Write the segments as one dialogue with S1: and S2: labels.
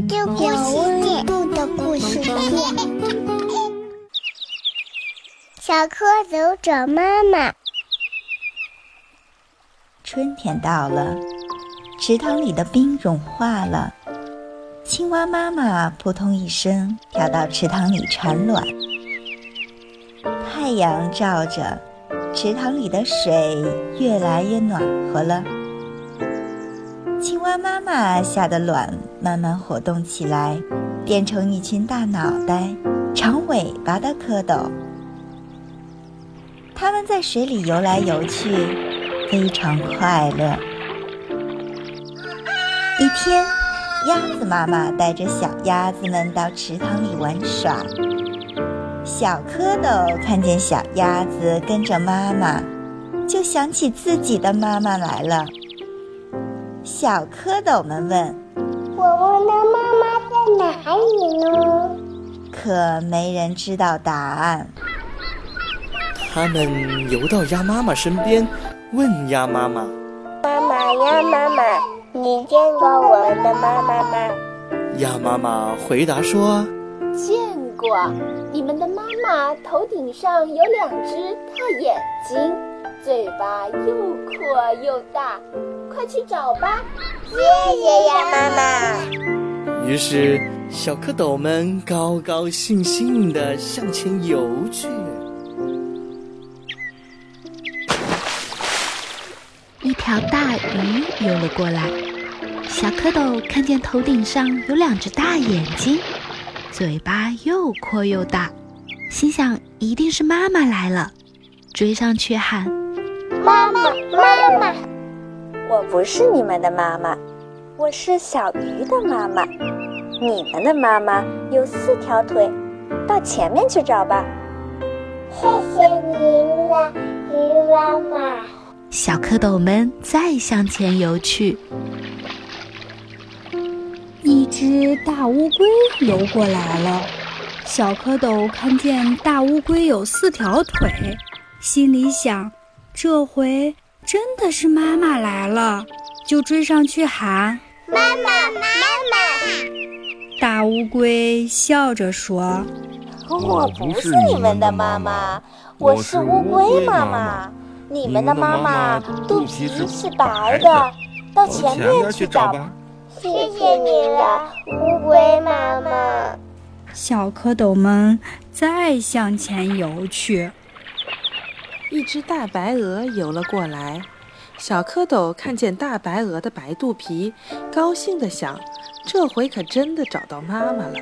S1: 的故事度的故事店。小蝌蚪找妈妈。
S2: 春天到了，池塘里的冰融化了，青蛙妈妈扑通一声跳到池塘里产卵。太阳照着，池塘里的水越来越暖和了。青蛙妈妈下的卵慢慢活动起来，变成一群大脑袋、长尾巴的蝌蚪。它们在水里游来游去，非常快乐。一天，鸭子妈妈带着小鸭子们到池塘里玩耍。小蝌蚪看见小鸭子跟着妈妈，就想起自己的妈妈来了。小蝌蚪们问：“
S1: 我的妈妈在哪里呢？”
S2: 可没人知道答案。
S3: 他们游到鸭妈妈身边，问鸭妈妈：“
S1: 妈妈鸭妈妈，你见过我们的妈妈吗？”
S3: 鸭妈妈回答说：“
S4: 见过，你们的妈妈头顶上有两只大眼睛，嘴巴又阔又大。”快去找吧！
S1: 谢谢呀妈妈。
S3: 于是，小蝌蚪们高高兴兴地向前游去。
S5: 一条大鱼游了过来，小蝌蚪看见头顶上有两只大眼睛，嘴巴又阔又大，心想一定是妈妈来了，追上去喊：“
S1: 妈妈，妈妈！”
S6: 我不是你们的妈妈，我是小鱼的妈妈。你们的妈妈有四条腿，到前面去找吧。
S1: 谢谢您了，鱼妈妈。
S5: 小蝌蚪们再向前游去。
S7: 一只大乌龟游过来了，小蝌蚪看见大乌龟有四条腿，心里想：这回。真的是妈妈来了，就追上去喊：“
S1: 妈妈，妈妈！”
S7: 大乌龟笑着说：“
S6: 我不是你们的妈妈，我是乌龟妈妈。你们的妈妈肚皮是白的，到前面去找吧。”
S1: 谢谢你了，乌龟妈妈。
S7: 小蝌蚪们再向前游去。
S8: 一只大白鹅游了过来，小蝌蚪看见大白鹅的白肚皮，高兴地想：这回可真的找到妈妈了，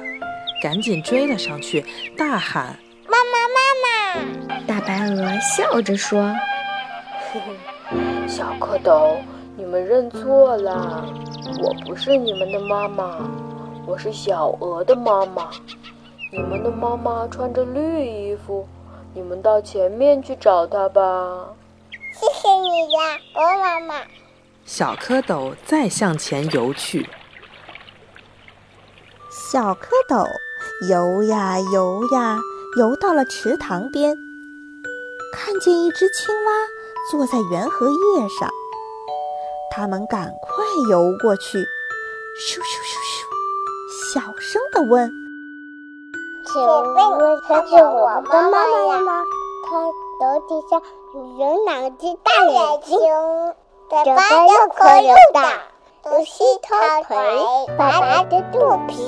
S8: 赶紧追了上去，大喊：“
S1: 妈妈，妈
S9: 妈！”大白鹅笑着说：“
S10: 嘿嘿，小蝌蚪，你们认错了，我不是你们的妈妈，我是小鹅的妈妈。你们的妈妈穿着绿衣服。”你们到前面去找它吧。
S1: 谢谢你呀，鹅妈妈。
S8: 小蝌蚪再向前游去。
S2: 小蝌蚪游呀游呀，游到了池塘边，看见一只青蛙坐在圆荷叶上。他们赶快游过去，咻咻咻咻，小声地问。
S1: 请问她是我们的妈妈吗？她头顶上有两只大眼睛，嘴巴又宽又大，有四条腿，白白的肚皮，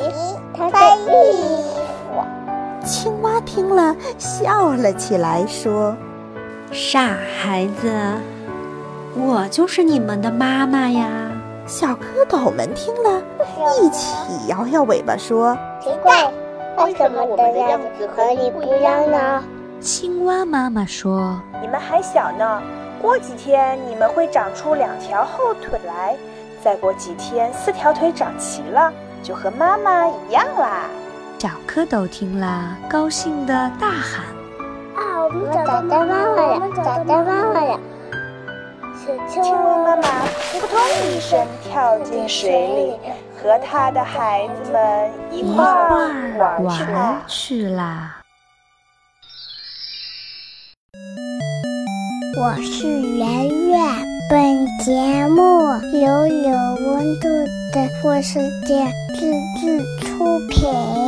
S1: 穿绿衣服。
S2: 青蛙听了笑了起来，说：“
S11: 傻孩子，我就是你们的妈妈呀！”
S2: 小蝌蚪们听了一起摇摇尾巴，说：“
S1: 奇怪。”为什么我们的样子和你不一样呢？
S5: 青蛙妈妈说：“
S12: 你们还小呢，过几天你们会长出两条后腿来，再过几天四条腿长齐了，就和妈妈一样啦。”
S5: 小蝌蚪听了，高兴的大喊：“
S1: 啊，我们找到妈妈了！找到妈妈了！”
S12: 青蛙妈妈扑通一声跳进水里。和他的孩子们一块儿玩
S5: 去啦。
S1: 我是圆圆。本节目由有温度的火世界自制出品。